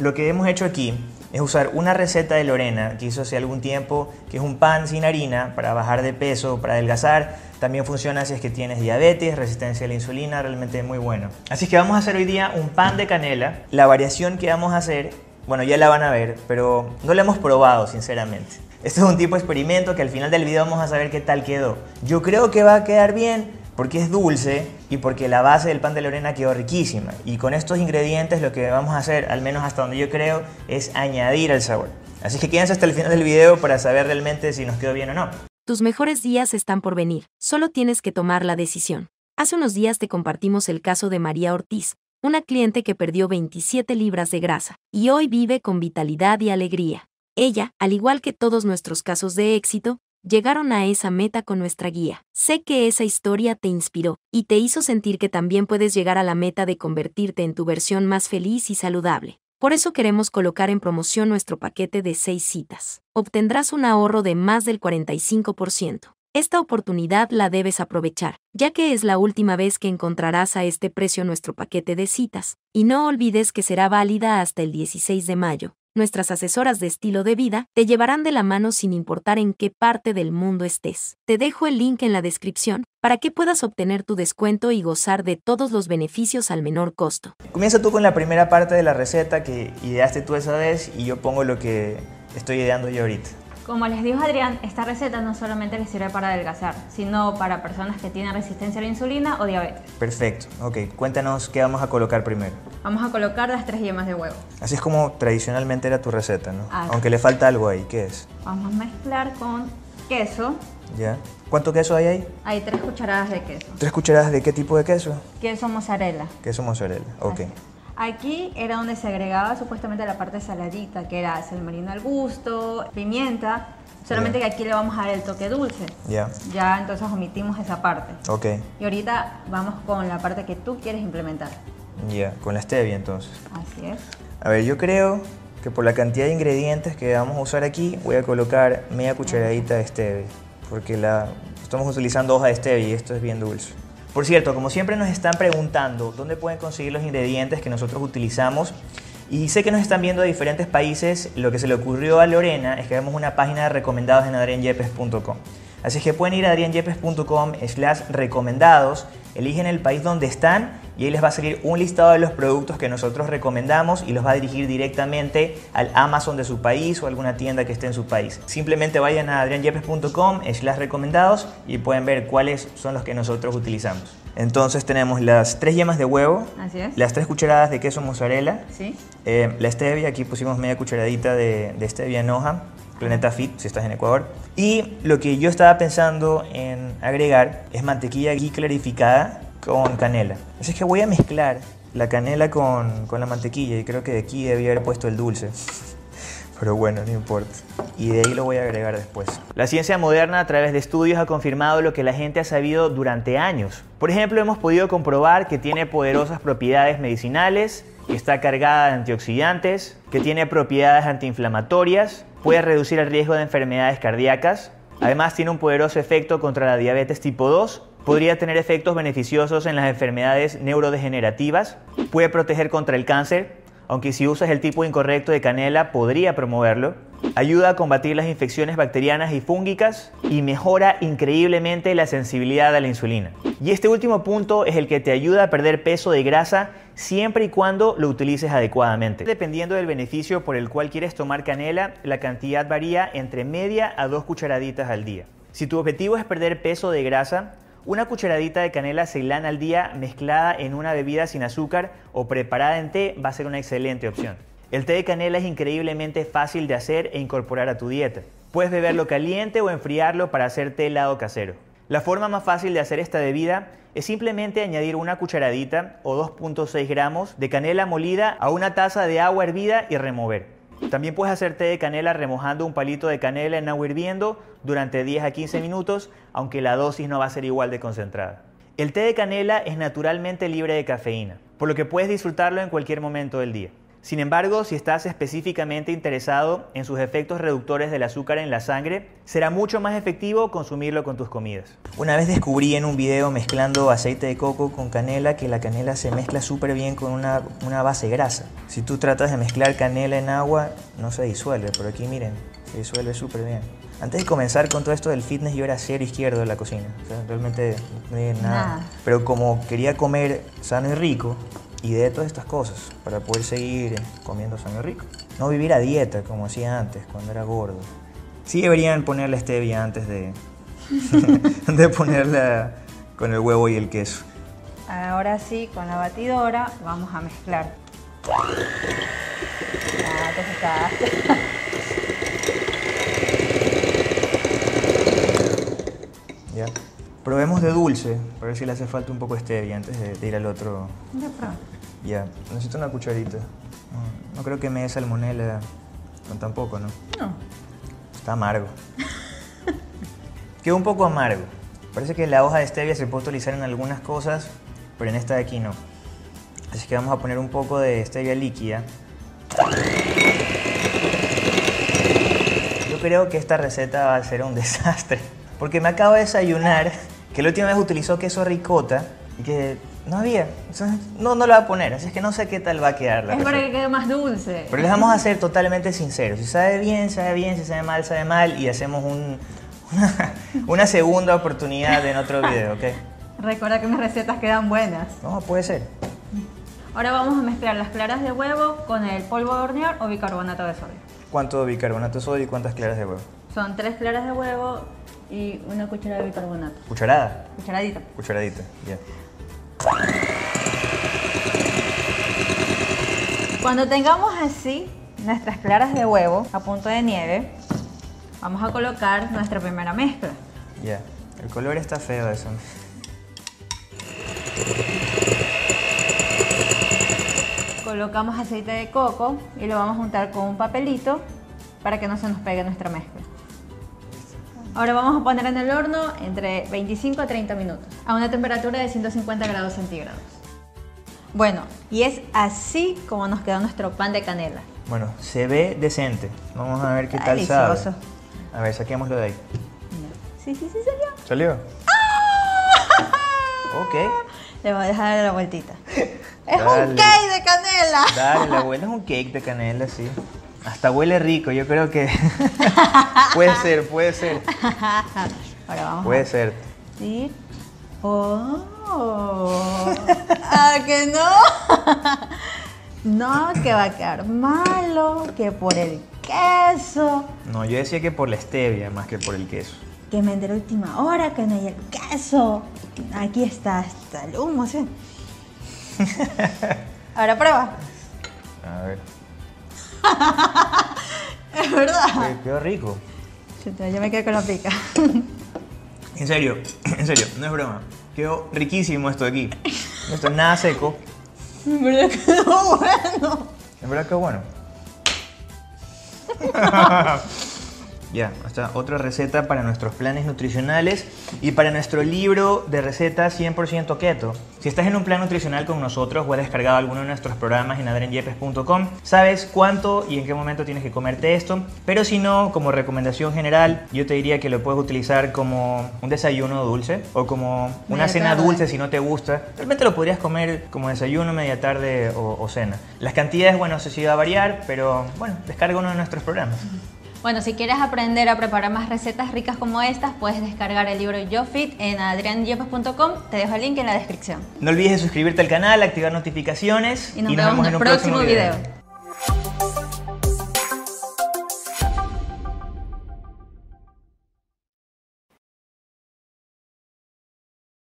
lo que hemos hecho aquí es usar una receta de Lorena que hizo hace algún tiempo, que es un pan sin harina para bajar de peso, para adelgazar. También funciona si es que tienes diabetes, resistencia a la insulina, realmente muy bueno. Así que vamos a hacer hoy día un pan de canela. La variación que vamos a hacer, bueno, ya la van a ver, pero no la hemos probado, sinceramente. Esto es un tipo de experimento que al final del video vamos a saber qué tal quedó. Yo creo que va a quedar bien, porque es dulce y porque la base del pan de Lorena quedó riquísima. Y con estos ingredientes lo que vamos a hacer, al menos hasta donde yo creo, es añadir el sabor. Así que quédense hasta el final del video para saber realmente si nos quedó bien o no. Tus mejores días están por venir, solo tienes que tomar la decisión. Hace unos días te compartimos el caso de María Ortiz, una cliente que perdió 27 libras de grasa y hoy vive con vitalidad y alegría. Ella, al igual que todos nuestros casos de éxito, llegaron a esa meta con nuestra guía. Sé que esa historia te inspiró y te hizo sentir que también puedes llegar a la meta de convertirte en tu versión más feliz y saludable. Por eso queremos colocar en promoción nuestro paquete de 6 citas. Obtendrás un ahorro de más del 45%. Esta oportunidad la debes aprovechar, ya que es la última vez que encontrarás a este precio nuestro paquete de citas, y no olvides que será válida hasta el 16 de mayo nuestras asesoras de estilo de vida te llevarán de la mano sin importar en qué parte del mundo estés. Te dejo el link en la descripción para que puedas obtener tu descuento y gozar de todos los beneficios al menor costo. Comienza tú con la primera parte de la receta que ideaste tú esa vez y yo pongo lo que estoy ideando yo ahorita. Como les dijo Adrián, esta receta no solamente les sirve para adelgazar, sino para personas que tienen resistencia a la insulina o diabetes. Perfecto, ok. Cuéntanos qué vamos a colocar primero. Vamos a colocar las tres yemas de huevo. Así es como tradicionalmente era tu receta, ¿no? Aunque le falta algo ahí, ¿qué es? Vamos a mezclar con queso. ¿Ya? ¿Cuánto queso hay ahí? Hay tres cucharadas de queso. ¿Tres cucharadas de qué tipo de queso? Queso mozzarella. Queso mozzarella, ok. Aquí era donde se agregaba supuestamente la parte saladita, que era el marino al gusto, pimienta, solamente que aquí le vamos a dar el toque dulce. Ya. Ya entonces omitimos esa parte. Ok. Y ahorita vamos con la parte que tú quieres implementar. Ya, con la stevia entonces. Así es. A ver, yo creo que por la cantidad de ingredientes que vamos a usar aquí, voy a colocar media cucharadita de stevia, porque la estamos utilizando hoja de stevia y esto es bien dulce. Por cierto, como siempre nos están preguntando dónde pueden conseguir los ingredientes que nosotros utilizamos y sé que nos están viendo de diferentes países, lo que se le ocurrió a Lorena es que hagamos una página de recomendados en adrianyepes.com. Así que pueden ir a adrianyepes.com slash recomendados, eligen el país donde están y ahí les va a salir un listado de los productos que nosotros recomendamos y los va a dirigir directamente al Amazon de su país o alguna tienda que esté en su país. Simplemente vayan a adrianyepes.com slash recomendados y pueden ver cuáles son los que nosotros utilizamos. Entonces tenemos las tres yemas de huevo, las tres cucharadas de queso mozzarella, eh, la stevia, aquí pusimos media cucharadita de, de stevia en hoja, Planeta Fit, si estás en Ecuador. Y lo que yo estaba pensando en agregar es mantequilla ghee clarificada con canela. Así que voy a mezclar la canela con, con la mantequilla y creo que de aquí debía haber puesto el dulce. Pero bueno, no importa. Y de ahí lo voy a agregar después. La ciencia moderna a través de estudios ha confirmado lo que la gente ha sabido durante años. Por ejemplo, hemos podido comprobar que tiene poderosas propiedades medicinales, que está cargada de antioxidantes, que tiene propiedades antiinflamatorias, puede reducir el riesgo de enfermedades cardíacas, además tiene un poderoso efecto contra la diabetes tipo 2, podría tener efectos beneficiosos en las enfermedades neurodegenerativas, puede proteger contra el cáncer, aunque si usas el tipo incorrecto de canela podría promoverlo. Ayuda a combatir las infecciones bacterianas y fúngicas y mejora increíblemente la sensibilidad a la insulina. Y este último punto es el que te ayuda a perder peso de grasa siempre y cuando lo utilices adecuadamente. Dependiendo del beneficio por el cual quieres tomar canela, la cantidad varía entre media a dos cucharaditas al día. Si tu objetivo es perder peso de grasa, una cucharadita de canela ceilán al día mezclada en una bebida sin azúcar o preparada en té va a ser una excelente opción. El té de canela es increíblemente fácil de hacer e incorporar a tu dieta. Puedes beberlo caliente o enfriarlo para hacer té helado casero. La forma más fácil de hacer esta bebida es simplemente añadir una cucharadita o 2.6 gramos de canela molida a una taza de agua hervida y remover. También puedes hacer té de canela remojando un palito de canela en agua hirviendo durante 10 a 15 minutos, aunque la dosis no va a ser igual de concentrada. El té de canela es naturalmente libre de cafeína, por lo que puedes disfrutarlo en cualquier momento del día. Sin embargo, si estás específicamente interesado en sus efectos reductores del azúcar en la sangre, será mucho más efectivo consumirlo con tus comidas. Una vez descubrí en un video mezclando aceite de coco con canela que la canela se mezcla súper bien con una, una base grasa. Si tú tratas de mezclar canela en agua, no se disuelve, pero aquí miren, se disuelve súper bien. Antes de comenzar con todo esto del fitness, yo era cero izquierdo en la cocina. O sea, realmente no. Nada. Pero como quería comer sano y rico, ideé todas estas cosas para poder seguir comiendo sano y rico. No vivir a dieta como hacía antes, cuando era gordo. Sí deberían ponerle stevia antes de, de ponerla con el huevo y el queso. Ahora sí, con la batidora vamos a mezclar. Ya, te asustaste. ¿Ya? Probemos de dulce, para ver si le hace falta un poco de stevia antes de, de ir al otro. Ya prueba. Ya, necesito una cucharita. No, no creo que me dé salmonela con tampoco, ¿no? No. Está amargo. Quedó un poco amargo. Parece que la hoja de stevia se puede utilizar en algunas cosas, pero en esta de aquí no. Así que vamos a poner un poco de stevia líquida. Yo creo que esta receta va a ser un desastre. Porque me acabo de desayunar que la última vez utilizó queso ricota y que no había. Entonces, no, no lo va a poner. Así es que no sé qué tal va a quedar la Es para receta. que quede más dulce. Pero les vamos a ser totalmente sinceros. Si sabe bien, sabe bien. Si sabe mal, sabe mal. Y hacemos un- una, una segunda oportunidad en otro video, ¿ok? Recuerda que mis recetas quedan buenas. No, puede ser. Ahora vamos a mezclar las claras de huevo con el polvo de hornear o bicarbonato de sodio. ¿Cuánto bicarbonato de sodio y cuántas claras de huevo? Son tres claras de huevo y una cucharada de bicarbonato. ¿Cucharada? Cucharadita. Cucharadita, ya. Cuando tengamos así nuestras claras de huevo a punto de nieve, vamos a colocar nuestra primera mezcla. Ya. El color está feo eso. Colocamos aceite de coco y lo vamos a juntar con un papelito para que no se nos pegue nuestra mezcla. Ahora vamos a poner en el horno entre 25 a 30 minutos a una temperatura de 150 grados centígrados. Bueno, y es así como nos quedó nuestro pan de canela. Bueno, se ve decente. Vamos a ver qué tal sabe. delicioso. A ver, saquémoslo de ahí. Sí, sí, sí, salió. ¿Salió? Ok. Le voy a dejar la vueltita. ¡Es Dale. un cake de canela! Dale, la abuela es un cake de canela, sí. Hasta huele rico, yo creo que... puede ser, puede ser. Ahora vamos Puede a ser. Sí. Oh. ¿A que no? no, que va a quedar malo, que por el queso, No, yo decía que por la stevia más que por el queso. que me enteré última hora que no hay el queso. Aquí está hasta el humo, ¿sí? Ahora prueba. A ver. Es verdad. Quedó rico. Chuta, Yo me quedé con la pica. En serio, en serio, no es broma. Quedó riquísimo esto de aquí. Esto es nada seco. Pero quedó bueno. En verdad que bueno. Ya, esta otra receta para nuestros planes nutricionales y para nuestro libro de recetas 100% keto. Si estás en un plan nutricional con nosotros o has descargado alguno de nuestros programas en adrenyepes.com, sabes cuánto y en qué momento tienes que comerte esto. Pero si no, como recomendación general, yo te diría que lo puedes utilizar como un desayuno dulce o como una cena dulce si no te gusta. Realmente lo podrías comer como desayuno, media tarde o, o cena. Las cantidades, bueno, eso sí va a variar, pero bueno, descarga uno de nuestros programas. Bueno, si quieres aprender a preparar más recetas ricas como estas, puedes descargar el libro Yo Fit en adrianyepes.com. Te dejo el link en la descripción. No olvides de suscribirte al canal, activar notificaciones Y nos vemos en el próximo video.